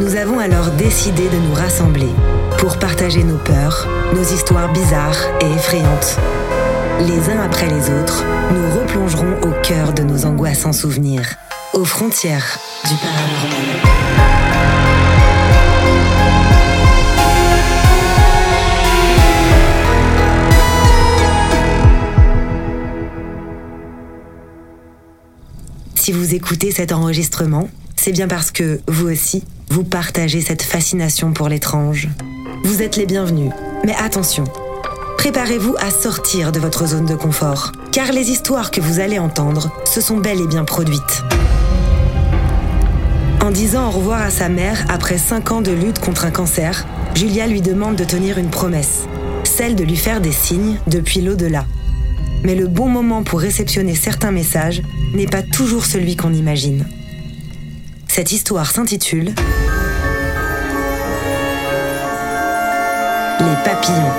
Nous avons alors décidé de nous rassembler pour partager nos peurs, nos histoires bizarres et effrayantes. Les uns après les autres, nous replongerons au cœur de nos angoisses sans souvenirs, aux frontières du paranormal. Si vous écoutez cet enregistrement, c'est bien parce que, vous aussi, vous partagez cette fascination pour l'étrange. Vous êtes les bienvenus, mais attention, préparez-vous à sortir de votre zone de confort, car les histoires que vous allez entendre se sont bel et bien produites. En disant au revoir à sa mère après 5 ans de lutte contre un cancer, Julia lui demande de tenir une promesse, celle de lui faire des signes depuis l'au-delà. Mais le bon moment pour réceptionner certains messages n'est pas toujours celui qu'on imagine. Cette histoire s'intitule Les papillons.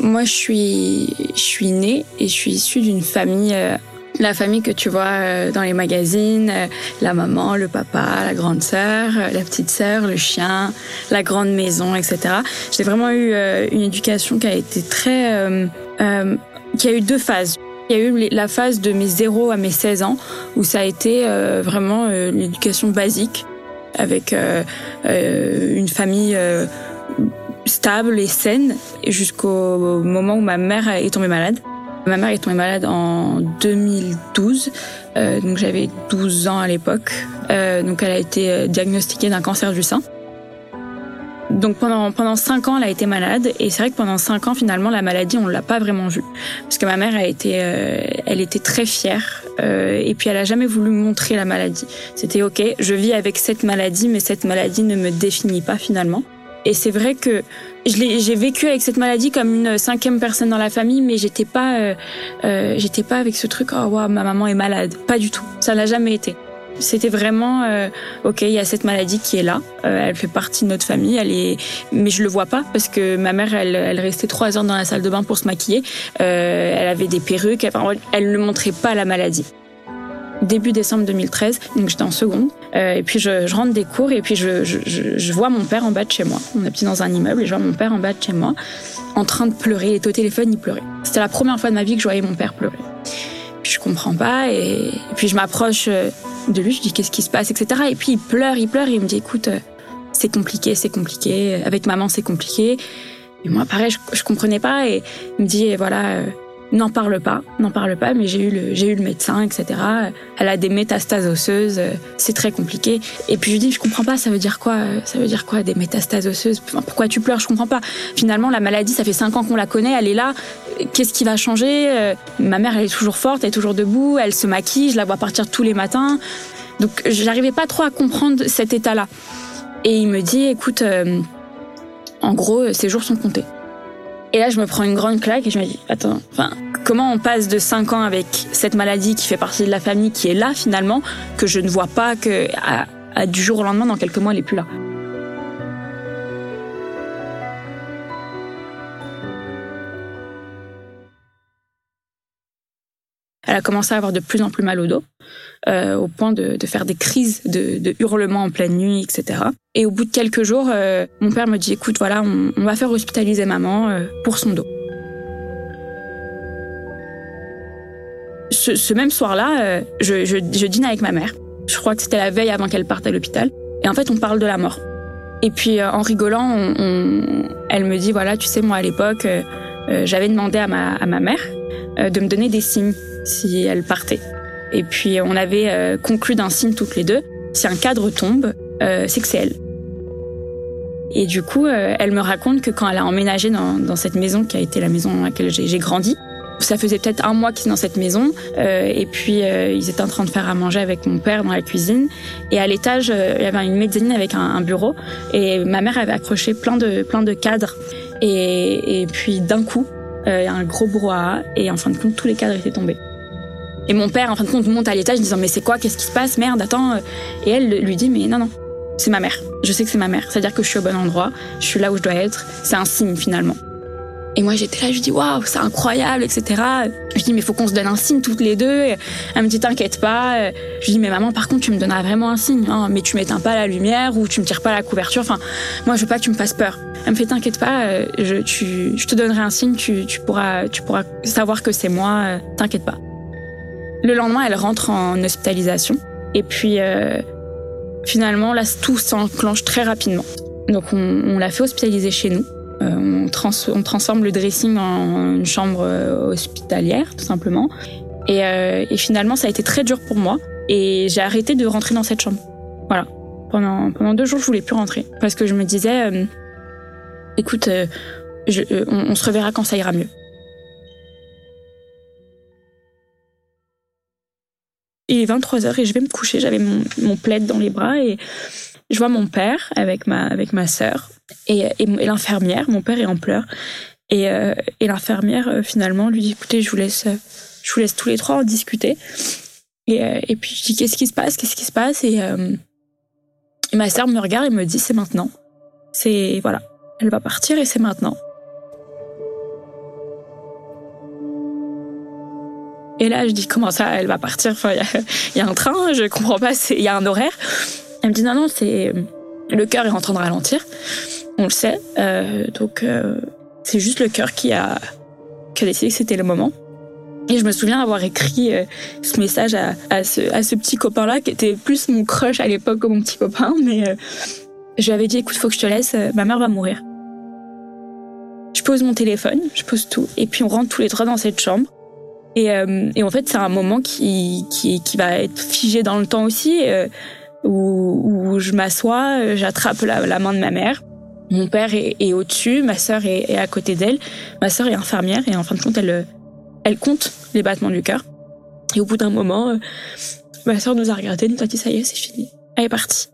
Moi, je suis, je suis née et je suis issue d'une famille, euh, la famille que tu vois euh, dans les magazines, euh, la maman, le papa, la grande sœur, euh, la petite sœur, le chien, la grande maison, etc. J'ai vraiment eu une éducation qui a été très, euh, euh, qui a eu deux phases. Il y a eu la phase de mes 0 à mes 16 ans où ça a été euh, vraiment l'éducation basique avec une famille stable et saine jusqu'au moment où ma mère est tombée malade. Ma mère est tombée malade en 2012, euh, donc j'avais 12 ans à l'époque. Euh, donc elle a été euh, diagnostiquée d'un cancer du sein. Donc pendant pendant cinq ans, elle a été malade et c'est vrai que pendant cinq ans, finalement, la maladie, on l'a pas vraiment vue parce que ma mère a été, euh, elle était très fière euh, et puis elle a jamais voulu montrer la maladie. C'était ok, je vis avec cette maladie, mais cette maladie ne me définit pas finalement. Et c'est vrai que j'ai vécu avec cette maladie comme une cinquième personne dans la famille, mais j'étais pas, euh, euh, j'étais pas avec ce truc. Oh wow, ma maman est malade. Pas du tout. Ça l'a jamais été. C'était vraiment euh, ok. Il y a cette maladie qui est là. Euh, elle fait partie de notre famille. Elle est, mais je le vois pas parce que ma mère, elle, elle restait trois heures dans la salle de bain pour se maquiller. Euh, elle avait des perruques. Elle, elle ne montrait pas la maladie début décembre 2013, donc j'étais en seconde. Euh, et puis je, je, rentre des cours et puis je, je, je, vois mon père en bas de chez moi. On habite dans un immeuble et je vois mon père en bas de chez moi en train de pleurer. Il était au téléphone, il pleurait. C'était la première fois de ma vie que je voyais mon père pleurer. Puis je comprends pas et, puis je m'approche de lui, je dis qu'est-ce qui se passe, etc. Et puis il pleure, il pleure et il me dit écoute, euh, c'est compliqué, c'est compliqué. Avec maman, c'est compliqué. Et moi, pareil, je, je comprenais pas et il me dit voilà. Euh, n'en parle pas, n'en parle pas, mais j'ai eu le, j'ai eu le médecin, etc. Elle a des métastases osseuses, c'est très compliqué. Et puis je lui dis, je comprends pas, ça veut dire quoi Ça veut dire quoi des métastases osseuses? Pourquoi tu pleures? Je comprends pas. Finalement, la maladie, ça fait cinq ans qu'on la connaît, elle est là. Qu'est-ce qui va changer euh, Ma mère, elle est toujours forte, elle est toujours debout, elle se maquille, je la vois partir tous les matins. Donc, j'arrivais pas trop à comprendre cet état-là. Et il me dit, écoute, euh, en gros, ses jours sont comptés. Et là, je me prends une grande claque et je me dis, attends, enfin, comment on passe de 5 ans avec cette maladie qui fait partie de la famille, qui est là finalement, que je ne vois pas, que à, du jour au lendemain, dans quelques mois, elle est plus là? Elle a commencé à avoir de plus en plus mal au dos, euh, au point de, de, faire des crises de, de, hurlements en pleine nuit, etc. Et au bout de quelques jours, euh, mon père me dit, écoute, voilà, on, on va faire hospitaliser maman euh, pour son dos. Ce, ce même soir-là, euh, je, je, je dîne avec ma mère. Je crois que c'était la veille avant qu'elle parte à l'hôpital. Et en fait, on parle de la mort. Et puis, euh, en rigolant, on, on, elle me dit, voilà, tu sais, moi, à l'époque, j'avais demandé à ma, à ma mère de me donner des signes si elle partait. Et puis on avait euh, conclu d'un signe toutes les deux. Si un cadre tombe, euh, c'est que c'est elle. Et du coup, euh, elle me raconte que quand elle a emménagé dans, dans, cette maison qui a été la maison dans laquelle j'ai grandi, ça faisait peut-être un mois qu'ils étaient dans cette maison, euh, et puis euh, ils étaient en train de faire à manger avec mon père dans la cuisine. Et à l'étage, euh, il y avait une mezzanine avec un, un, bureau, et ma mère avait accroché plein de plein de cadres. Et, et puis d'un coup, un gros brouhaha, et en fin de compte, tous les cadres étaient tombés. Et mon père, en fin de compte, monte à l'étage disant mais c'est quoi, qu'est-ce qui se passe, merde, attends. Et elle lui dit mais non non, c'est ma mère. Je sais que c'est ma mère. C'est-à-dire que je suis au bon endroit, je suis là où je dois être. C'est un signe finalement. Et moi j'étais là, je lui dis waouh, c'est incroyable, etc. Je dis mais faut qu'on se donne un signe toutes les deux. Elle me dit t'inquiète pas. Je lui dis mais maman par contre tu me donneras vraiment un signe, hein, mais tu m'éteins pas la lumière ou tu me tires pas la couverture. Enfin moi je veux pas que tu me fasses peur. Elle me fait t'inquiète pas, je, tu, je te donnerai un signe, tu, tu pourras, tu pourras savoir que c'est moi. T'inquiète pas. Le lendemain, elle rentre en hospitalisation. Et puis, euh, finalement, là, tout s'enclenche très rapidement. Donc, on, on l'a fait hospitaliser chez nous. Euh, on, trans on, transforme le dressing en une chambre euh, hospitalière, tout simplement. Et, euh, et, finalement, ça a été très dur pour moi. Et j'ai arrêté de rentrer dans cette chambre. Voilà. Pendant, pendant deux jours, je voulais plus rentrer. Parce que je me disais, euh, écoute, je, on, on se reverra quand ça ira mieux. Il est 23h et je vais me coucher. J'avais mon, plaid dans les bras et je vois mon père avec ma, avec ma sœur et, et, l'infirmière. Mon père est en pleurs. Et, euh, et l'infirmière, euh, finalement, lui dit écoutez, je vous laisse, je vous laisse tous les trois en discuter. Et, euh, et puis je dis qu'est-ce qui se passe? Qu'est-ce qui se passe? Et, et ma sœur me regarde et me dit c'est maintenant. C'est voilà, elle va partir et c'est maintenant. Et là, je dis comment ça, elle va partir? Il y, a un train, je comprends pas, il y a un horaire. Elle me dit non, non, c'est le cœur est en train de ralentir. On le sait, euh, donc euh, c'est juste le cœur qui a, décidé que c'était le moment. Et je me souviens avoir écrit euh, ce message à, ce, petit copain-là, qui était plus mon crush à l'époque que mon petit copain, mais euh, je lui avais dit écoute, faut que je te laisse, ma mère va mourir. Je pose mon téléphone, je pose tout, et puis on rentre tous les trois dans cette chambre. Et, euh, et en fait, c'est un moment qui, qui, qui, va être figé dans le temps aussi, euh, où, où, je m'assois, j'attrape la, la, main de ma mère. Mon père est, est au-dessus, ma sœur est, est, à côté d'elle. Ma sœur est infirmière et en fin de compte, elle, elle compte les battements du cœur. Et au bout d'un moment, euh, ma sœur nous a regardé, nous a dit ça y est, c'est fini. Elle est partie.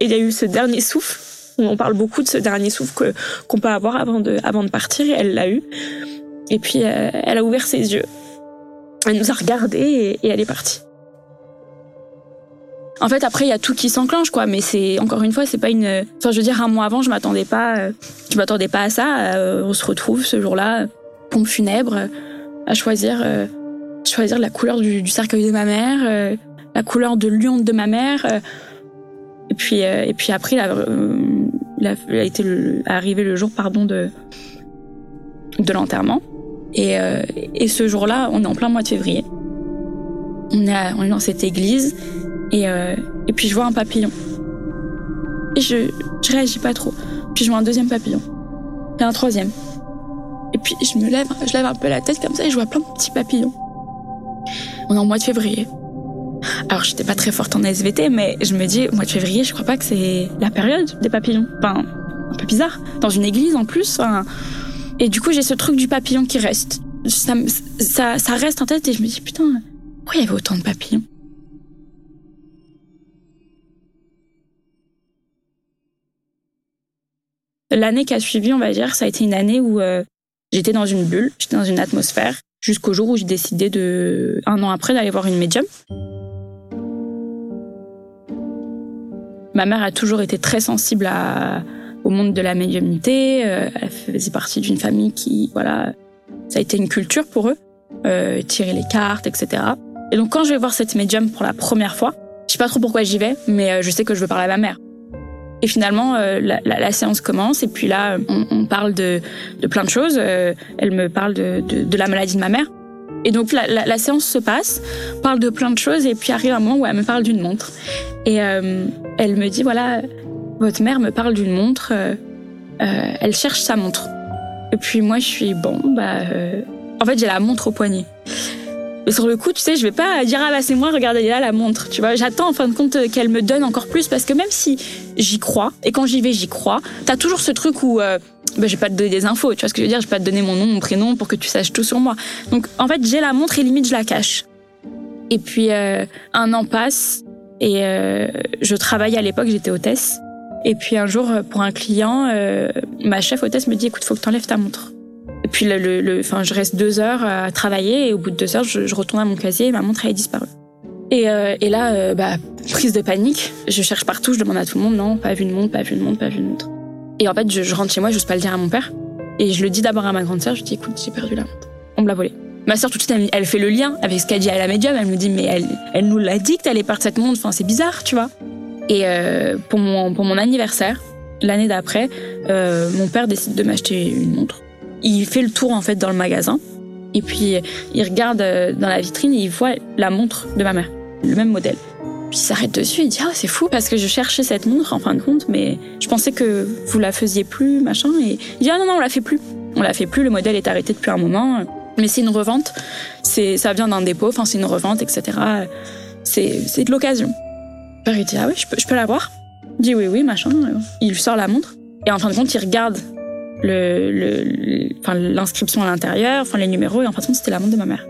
Et il y a eu ce dernier souffle On parle beaucoup de ce dernier souffle qu'on peut avoir avant de avant de partir. Et elle l'a eu. Et puis euh, elle a ouvert ses yeux. Elle nous a regardés et, elle est partie. En fait, après, il y a tout qui s'enclenche, quoi. Mais c'est encore une fois, c'est pas une. Enfin, je veux dire, un mois avant, je m'attendais pas. Euh, je m'attendais pas à ça. Euh, on se retrouve ce jour-là, pompe funèbre, à choisir, choisir la couleur du, cercueil de ma mère, la couleur de lion de ma mère. et puis, et puis après, il a, été arrivé le jour, pardon, de de l'enterrement. Et, euh, et ce jour-là, on est en plein mois de février. On est, on est dans cette église et, euh, et puis je vois un papillon. Et je, je réagis pas trop. Puis je vois un deuxième papillon. Et un troisième. Et puis je me lève, je lève un peu la tête comme ça et je vois plein de petits papillons. On est en mois de février. Alors j'étais pas très forte en SVT, mais je me dis, mois de février, je crois pas que c'est la période des papillons. Enfin, un peu bizarre. Dans une église en plus. Enfin, et du coup, j'ai ce truc du papillon qui reste. Ça, reste en tête et je me dis, putain, pourquoi il y avait autant de papillons? L'année qui a suivi, on va dire, ça a été une année où euh, j'étais dans une bulle, j'étais dans une atmosphère, jusqu'au jour où j'ai décidé de, un an après, d'aller voir une médium. Ma mère a toujours été très sensible à, au monde de la médiumnité. Euh, elle faisait partie d'une famille qui, voilà, ça a été une culture pour eux, euh, tirer les cartes, etc. Et donc quand je vais voir cette médium pour la première fois, je sais pas trop pourquoi j'y vais, mais euh, je sais que je veux parler à ma mère. Et finalement, euh, la, la, séance commence et puis là, on, on parle de, de, plein de choses. elle me parle de, de, de, la maladie de ma mère. Et donc la, la, séance se passe, parle de plein de choses et puis arrive un moment où elle me parle d'une montre. Et elle me dit, voilà, votre mère me parle d'une montre, euh, euh, elle cherche sa montre. Et puis moi, je suis bon, bah, euh, en fait, j'ai la montre au poignet. Et sur le coup, tu sais, je vais pas dire ah bah c'est moi, regardez là la montre, tu vois. J'attends en fin de compte qu'elle me donne encore plus parce que même si j'y crois et quand j'y vais j'y crois, t'as toujours ce truc où bah, je vais pas te donner des infos, tu vois ce que je veux dire, je vais pas te donner mon nom, mon prénom pour que tu saches tout sur moi. Donc en fait j'ai la montre et limite je la cache. Et puis un an passe et je travaille à l'époque, j'étais hôtesse et puis un jour, pour un client, euh, ma chef hôtesse me dit écoute, faut que tu enlèves ta montre. Et puis le, je reste deux heures à travailler et au bout de deux heures, je, je retourne à mon casier et ma montre est disparue. Et, euh, et là, euh, bah, prise de panique, je cherche partout, je demande à tout le monde non, pas vu de montre, pas vu de montre, pas vu de montre. Et en fait, je, je rentre chez moi, j'ose pas le dire à mon père. Et je le dis d'abord à ma grande sœur, je dis écoute, j'ai perdu la montre. On me l'a volée. Ma sœur tout de suite, elle, fait le lien avec ce qu'a dit à la médium. Elle me dit mais elle, elle nous l'a dit que t'allais perdre cette montre. Enfin, c'est bizarre, tu vois. Et euh, pour, mon, pour mon anniversaire, l'année d'après, euh, mon père décide de m'acheter une montre. Il fait le tour en fait dans le magasin. Et puis il regarde euh, dans la vitrine et il voit la montre de ma mère, le même modèle. Puis il s'arrête dessus il dit ah c'est fou! Parce que je cherchais cette montre en fin de compte mais je pensais que vous la faisiez plus machin et il dit ah non non on la fait plus. On la fait plus le modèle est arrêté depuis un moment. Mais c'est une revente. C'est ça vient d'un dépôt enfin c'est une revente etc c'est c'est de l'occasion père il dit ah oui je peux, je peux l'avoir Il dit oui oui machin. Il lui sort la montre et en fin de compte il regarde le, l'inscription à l'intérieur, enfin les numéros et en fin de compte c'était la montre de ma mère.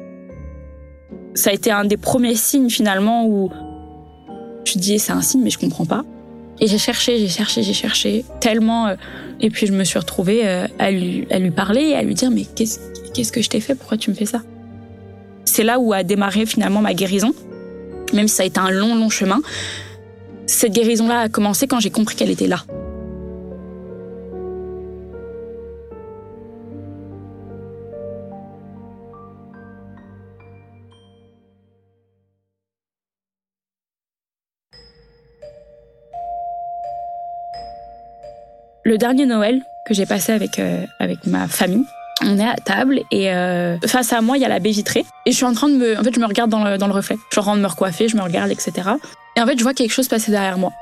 Ça a été un des premiers signes finalement où je dis c'est un signe mais je comprends pas. Et j'ai cherché, j'ai cherché, j'ai cherché tellement euh, et puis je me suis retrouvée euh, à lui à lui parler à lui dire mais qu'est-ce qu'est-ce que je t'ai fait? Pourquoi tu me fais ça? C'est là où a démarré finalement ma guérison même si ça a été un long, long chemin. Cette guérison-là a commencé quand j'ai compris qu'elle était là. Le dernier Noël que j'ai passé avec, euh, avec ma famille, on est à table et euh, face à moi, il y a la baie vitrée. Et je suis en train de me... En fait, je me regarde dans le, dans le reflet. Je rentre me recoiffer, je me regarde, etc. Et en fait, je vois quelque chose passer derrière moi.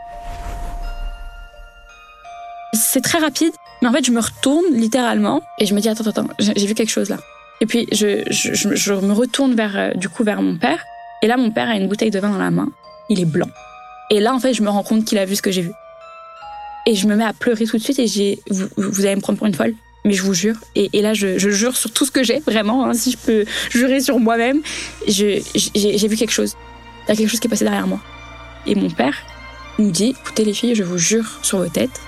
C'est très rapide, mais en fait, je me retourne littéralement et je me dis attends, attends, j'ai vu quelque chose là. Et puis je, me retourne vers euh, du coup vers mon père. Et là, mon père a une bouteille de vin dans la main. Il est blanc. Et là, en fait, je me rends compte qu'il a vu ce que j'ai vu. Et je me mets à pleurer tout de suite et j'ai vous, allez me prendre pour une folle mais je vous jure, et, là je, je, jure sur tout ce que j'ai, vraiment, hein, si je peux jurer sur moi-même, j'ai vu quelque chose. Il y a quelque chose qui est passé derrière moi. Et mon père nous dit, écoutez les filles, je vous jure sur vos têtes,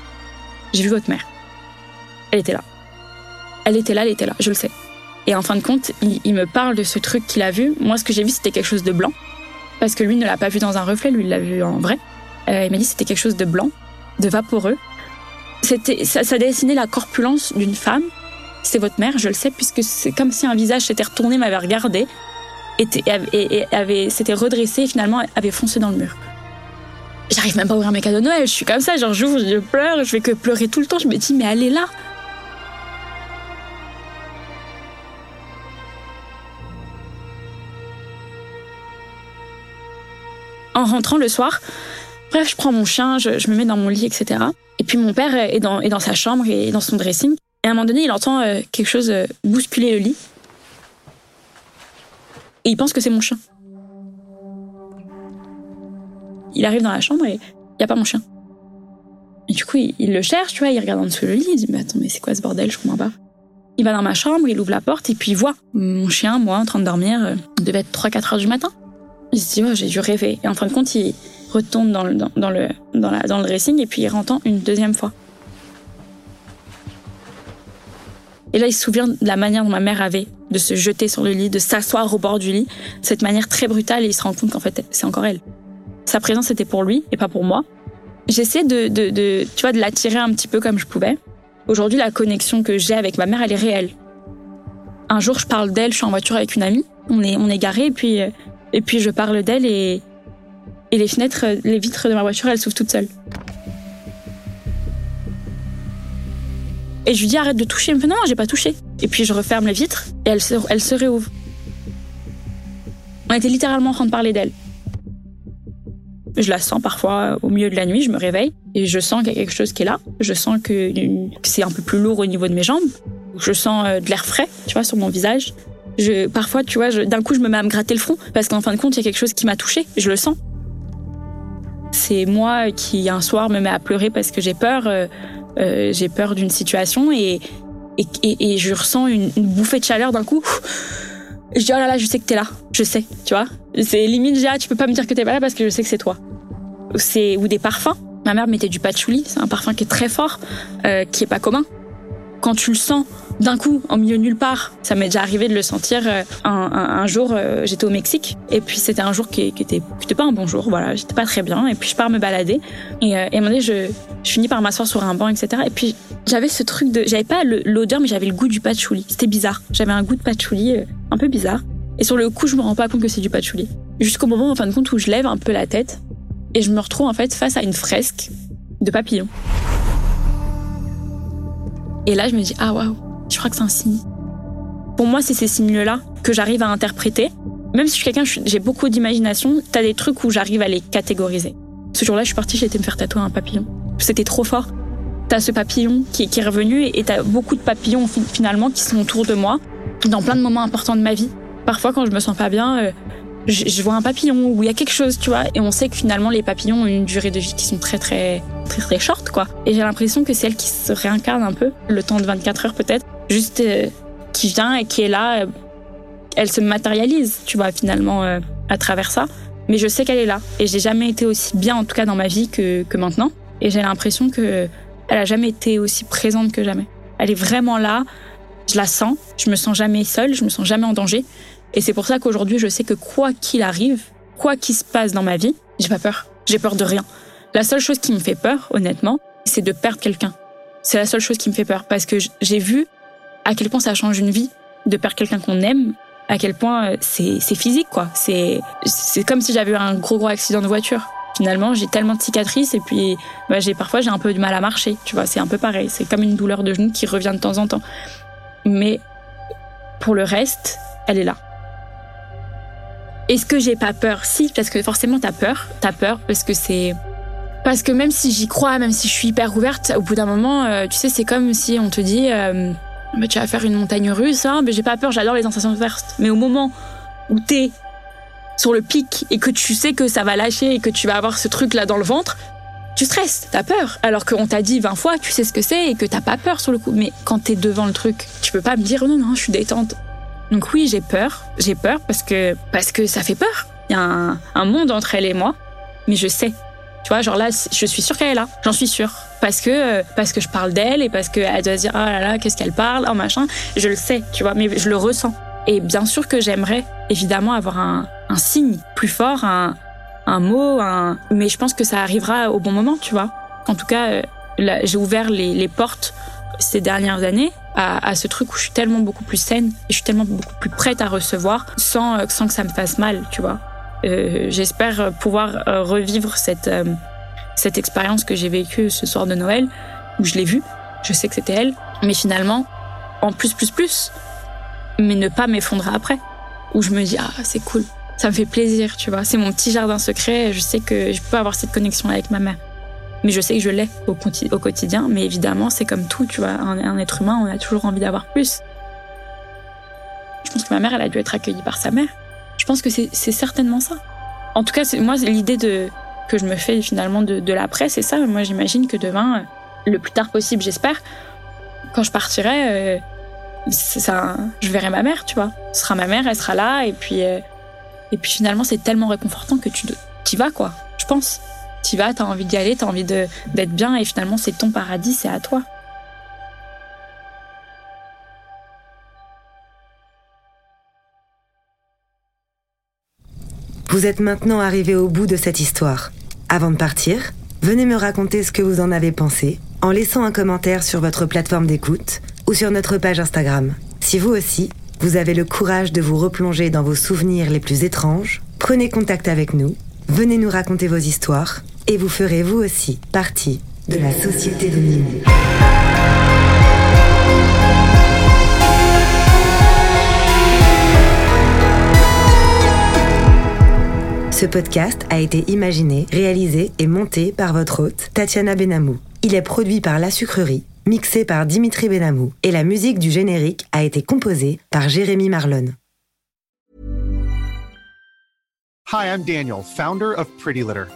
j'ai vu votre mère. Elle était là. Elle était là, elle était là, je le sais. Et en fin de compte, il, me parle de ce truc qu'il a vu. Moi, ce que j'ai vu, c'était quelque chose de blanc. Parce que lui ne l'a pas vu dans un reflet, lui, il l'a vu en vrai. Euh, il m'a dit c'était quelque chose de blanc, de vaporeux. C'était, ça, dessinait la corpulence d'une femme. C'est votre mère, je le sais, puisque c'est comme si un visage s'était retourné, m'avait regardé, était, et, avait, s'était redressé et finalement avait foncé dans le mur. J'arrive même pas à ouvrir mes cadeaux de Noël, je suis comme ça, genre j'ouvre, je pleure, je vais que pleurer tout le temps. Je me dis, mais est là, en rentrant le soir, bref, je prends mon chien, je, me mets dans mon lit, etc. Et puis mon père est dans, est dans sa chambre et dans son dressing. Et à un moment donné, il entend euh, quelque chose euh, bousculer le lit. Et il pense que c'est mon chien. Il arrive dans la chambre et il n'y a pas mon chien. Et du coup, il, le cherche, tu vois, il regarde en dessous le lit, il dit, mais attends, mais c'est quoi ce bordel, je comprends pas. Il va dans ma chambre, il ouvre la porte et puis il voit mon chien, moi, en train de dormir. Euh, il devait être 3-4 heures du matin. Il se dit, oh, j'ai dû rêver. Et en fin de compte, il retourne dans le, dans, le, dans, la, dans le dressing et puis il rentend une deuxième fois. Et là, il se souvient de la manière dont ma mère avait de se jeter sur le lit, de s'asseoir au bord du lit, cette manière très brutale, et il se rend compte qu'en fait, c'est encore elle. Sa présence était pour lui et pas pour moi. J'essaie de, tu vois, de l'attirer un petit peu comme je pouvais. Aujourd'hui, la connexion que j'ai avec ma mère, elle est réelle. Un jour, je parle d'elle, je suis en voiture avec une amie, on est, on est garé, et puis et puis je parle d'elle et, et les fenêtres, les vitres de ma voiture, elles s'ouvrent toutes seules. Et je lui dis arrête de toucher. Elle me fait non, j'ai pas touché. Et puis je referme les vitres et elle se, elle se réouvre. On était littéralement en train de parler d'elle. Je la sens parfois au milieu de la nuit, je me réveille et je sens qu'il y a quelque chose qui est là. Je sens que, c'est un peu plus lourd au niveau de mes jambes. Je sens euh, de l'air frais, tu vois, sur mon visage. Je, parfois, tu vois, d'un coup, je me mets à me gratter le front parce qu'en fin de compte, il y a quelque chose qui m'a touchée. Je le sens. C'est moi qui, un soir, me mets à pleurer parce que j'ai peur. Euh, euh, j'ai peur d'une situation et, et, et, je ressens une, bouffée de chaleur d'un coup. Je dis, oh là là, je sais que t'es là. Je sais, tu vois. C'est limite, déjà, tu peux pas me dire que t'es pas là parce que je sais que c'est toi. C'est, ou des parfums. Ma mère mettait du patchouli. C'est un parfum qui est très fort, euh, qui est pas commun. Quand tu le sens, d'un coup, en milieu nulle part. Ça m'est déjà arrivé de le sentir. Euh, un, jour, euh, j'étais au Mexique et puis c'était un jour qui, qui, était, pas un bon jour. Voilà, j'étais pas très bien et puis je pars me balader et, euh, et à un moment donné, je, je finis par m'asseoir sur un banc, etc. Et puis j'avais ce truc de, j'avais pas l'odeur, mais j'avais le goût du patchouli. C'était bizarre. J'avais un goût de patchouli un peu bizarre. Et sur le coup, je me rends pas compte que c'est du patchouli. Jusqu'au moment, en fin de compte, où je lève un peu la tête et je me retrouve en fait face à une fresque de papillons. Et là, je me dis, ah waouh, je crois que c'est un signe. Pour moi, c'est ces signes-là que j'arrive à interpréter. Même si je suis quelqu'un, j'ai beaucoup d'imagination, t'as des trucs où j'arrive à les catégoriser. Ce jour-là, je suis partie, j'ai été me faire tatouer un papillon. C'était trop fort. T'as ce papillon qui, est revenu et t'as beaucoup de papillons finalement qui sont autour de moi dans plein de moments importants de ma vie. Parfois, quand je me sens pas bien, euh, je, vois un papillon où il y a quelque chose, tu vois. Et on sait que finalement, les papillons ont une durée de vie qui sont très, très, très, très short, quoi. Et j'ai l'impression que c'est elle qui se réincarne un peu, le temps de 24 heures peut-être juste euh, qui vient et qui est là. Euh, elle se matérialise, tu vois, finalement, euh, à travers ça. Mais je sais qu'elle est là. Et j'ai jamais été aussi bien, en tout cas dans ma vie, que, que maintenant. Et j'ai l'impression que elle a jamais été aussi présente que jamais. Elle est vraiment là. Je la sens. Je me sens jamais seule. Je me sens jamais en danger. Et c'est pour ça qu'aujourd'hui, je sais que quoi qu'il arrive, quoi qu'il se passe dans ma vie, j'ai pas peur. J'ai peur de rien. La seule chose qui me fait peur, honnêtement, c'est de perdre quelqu'un. C'est la seule chose qui me fait peur parce que j'ai vu à quel point ça change une vie de perdre quelqu'un qu'on aime, à quel point euh, c'est physique quoi. C'est comme si j'avais eu un gros gros accident de voiture. Finalement, j'ai tellement de cicatrices et puis bah, parfois j'ai un peu du mal à marcher. Tu vois, c'est un peu pareil. C'est comme une douleur de genou qui revient de temps en temps. Mais pour le reste, elle est là. Est-ce que j'ai pas peur? Si, parce que forcément t'as peur. T'as peur parce que c'est parce que même si j'y crois, même si je suis hyper ouverte, au bout d'un moment, euh, tu sais, c'est comme si on te dit. Euh, mais tu vas faire une montagne russe, hein, mais j'ai pas peur, j'adore les sensations vertes. Mais au moment où t'es sur le pic et que tu sais que ça va lâcher et que tu vas avoir ce truc là dans le ventre, tu stresses, t'as peur. Alors qu'on t'a dit 20 fois, tu sais ce que c'est et que t'as pas peur sur le coup. Mais quand t'es devant le truc, tu peux pas me dire non, non, je suis détente. Donc oui, j'ai peur. J'ai peur parce que, parce que ça fait peur. Il y a un, un monde entre elle et moi. Mais je sais. Tu vois, genre là, je suis sûre qu'elle est là. J'en suis sûre. Parce que, parce que je parle d'elle et parce qu'elle doit dire, oh là là, qu'est-ce qu'elle parle, oh machin. Je le sais, tu vois, mais je le ressens. Et bien sûr que j'aimerais, évidemment, avoir un, un signe plus fort, un, un mot, un... mais je pense que ça arrivera au bon moment, tu vois. En tout cas, euh, j'ai ouvert les, les, portes ces dernières années à, à, ce truc où je suis tellement beaucoup plus saine et je suis tellement beaucoup plus prête à recevoir sans, euh, sans que ça me fasse mal, tu vois. Euh, J'espère pouvoir euh, revivre cette, euh, cette expérience que j'ai vécue ce soir de Noël, où je l'ai vue, je sais que c'était elle, mais finalement, en plus, plus, plus, mais ne pas m'effondrer après, où je me dis, ah, c'est cool, ça me fait plaisir, tu vois. C'est mon petit jardin secret. Je sais que je peux avoir cette connexion avec ma mère. Mais je sais que je l'ai au, quotidien. Mais évidemment, c'est comme tout, tu vois. Un, être humain, on a toujours envie d'avoir plus. Je pense que ma mère, elle a dû être accueillie par sa mère. Je pense que c'est certainement ça. En tout cas, moi, l'idée que je me fais finalement de, l'après, c'est ça. Moi, j'imagine que demain, euh, le plus tard possible, j'espère, quand je partirai, euh, ça, je verrai ma mère, tu vois. Ce sera ma mère, elle sera là, et puis. Euh, et puis finalement, c'est tellement réconfortant que tu y vas, quoi. Je pense. Tu vas, t'as envie d'y aller, t'as envie d'être bien, et finalement, c'est ton paradis, c'est à toi. Vous êtes maintenant arrivé au bout de cette histoire. Avant de partir, venez me raconter ce que vous en avez pensé en laissant un commentaire sur votre plateforme d'écoute ou sur notre page Instagram. Si vous aussi, vous avez le courage de vous replonger dans vos souvenirs les plus étranges, prenez contact avec nous, venez nous raconter vos histoires, et vous ferez vous aussi partie de la société de Nîmes. Ce podcast a été imaginé, réalisé et monté par votre hôte, Tatiana Benamou. Il est produit par La Sucrerie mixé par Dimitri Benamou, et la musique du générique a été composée par Jérémy Marlon. Hi, I'm Daniel, founder of Pretty Litter.